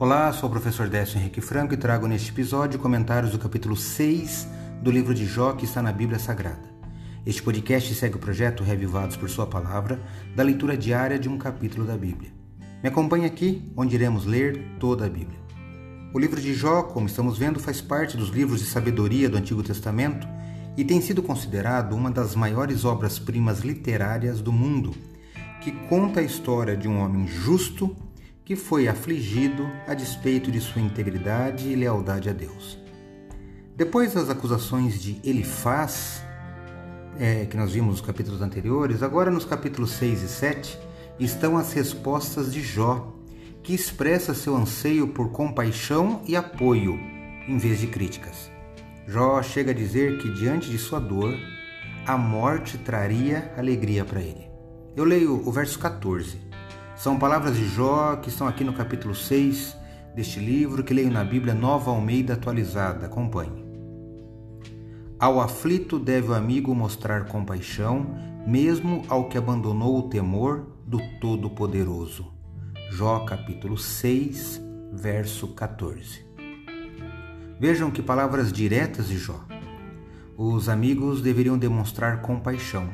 Olá, sou o professor Décio Henrique Franco e trago neste episódio comentários do capítulo 6 do livro de Jó que está na Bíblia Sagrada. Este podcast segue o projeto Revivados por Sua Palavra, da leitura diária de um capítulo da Bíblia. Me acompanhe aqui, onde iremos ler toda a Bíblia. O livro de Jó, como estamos vendo, faz parte dos livros de sabedoria do Antigo Testamento e tem sido considerado uma das maiores obras-primas literárias do mundo, que conta a história de um homem justo que foi afligido a despeito de sua integridade e lealdade a Deus. Depois das acusações de Elifaz, é, que nós vimos nos capítulos anteriores, agora nos capítulos 6 e 7 estão as respostas de Jó, que expressa seu anseio por compaixão e apoio, em vez de críticas. Jó chega a dizer que diante de sua dor, a morte traria alegria para ele. Eu leio o verso 14. São palavras de Jó que estão aqui no capítulo 6 deste livro que leio na Bíblia Nova Almeida atualizada. Acompanhe. Ao aflito deve o amigo mostrar compaixão, mesmo ao que abandonou o temor do Todo-Poderoso. Jó capítulo 6, verso 14. Vejam que palavras diretas de Jó. Os amigos deveriam demonstrar compaixão,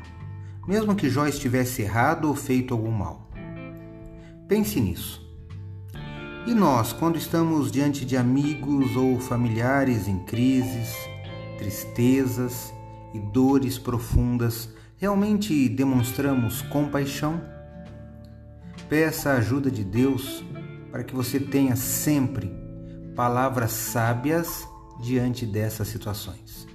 mesmo que Jó estivesse errado ou feito algum mal. Pense nisso. E nós, quando estamos diante de amigos ou familiares em crises, tristezas e dores profundas, realmente demonstramos compaixão? Peça a ajuda de Deus para que você tenha sempre palavras sábias diante dessas situações.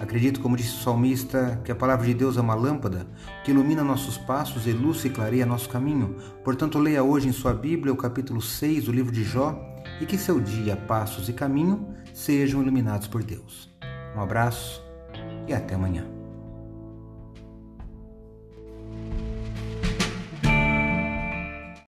Acredito, como disse o salmista, que a palavra de Deus é uma lâmpada que ilumina nossos passos e luz e clareia nosso caminho. Portanto, leia hoje em sua Bíblia o capítulo 6 do livro de Jó e que seu dia, passos e caminho sejam iluminados por Deus. Um abraço e até amanhã.